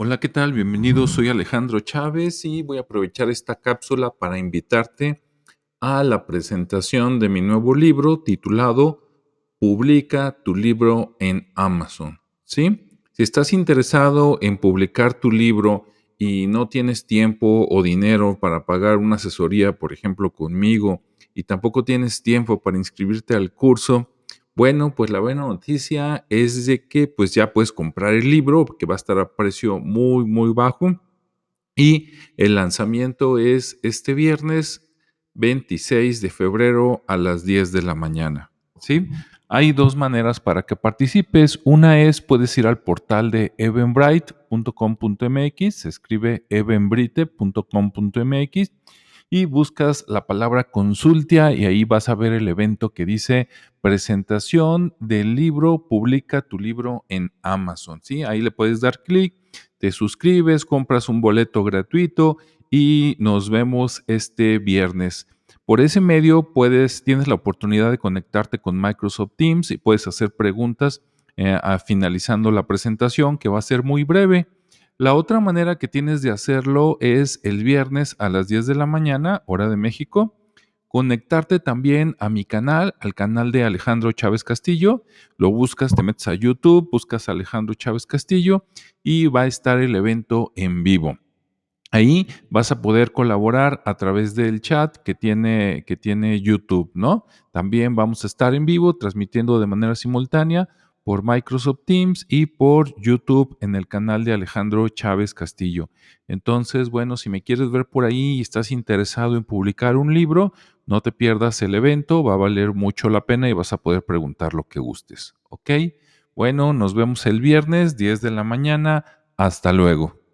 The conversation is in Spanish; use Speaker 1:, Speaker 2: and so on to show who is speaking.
Speaker 1: Hola, ¿qué tal? Bienvenido, soy Alejandro Chávez y voy a aprovechar esta cápsula para invitarte a la presentación de mi nuevo libro titulado Publica tu libro en Amazon. ¿Sí? Si estás interesado en publicar tu libro y no tienes tiempo o dinero para pagar una asesoría, por ejemplo, conmigo, y tampoco tienes tiempo para inscribirte al curso, bueno, pues la buena noticia es de que pues ya puedes comprar el libro que va a estar a precio muy muy bajo y el lanzamiento es este viernes 26 de febrero a las 10 de la mañana, ¿sí? Hay dos maneras para que participes. Una es puedes ir al portal de evenbright.com.mx, se escribe evenbrite.com.mx y buscas la palabra consultia y ahí vas a ver el evento que dice presentación del libro, publica tu libro en Amazon, ¿sí? Ahí le puedes dar clic, te suscribes, compras un boleto gratuito y nos vemos este viernes. Por ese medio puedes, tienes la oportunidad de conectarte con Microsoft Teams y puedes hacer preguntas eh, finalizando la presentación que va a ser muy breve. La otra manera que tienes de hacerlo es el viernes a las 10 de la mañana, hora de México, conectarte también a mi canal, al canal de Alejandro Chávez Castillo. Lo buscas, te metes a YouTube, buscas Alejandro Chávez Castillo y va a estar el evento en vivo. Ahí vas a poder colaborar a través del chat que tiene, que tiene YouTube, ¿no? También vamos a estar en vivo transmitiendo de manera simultánea por Microsoft Teams y por YouTube en el canal de Alejandro Chávez Castillo. Entonces, bueno, si me quieres ver por ahí y estás interesado en publicar un libro, no te pierdas el evento, va a valer mucho la pena y vas a poder preguntar lo que gustes. ¿Ok? Bueno, nos vemos el viernes, 10 de la mañana. Hasta luego.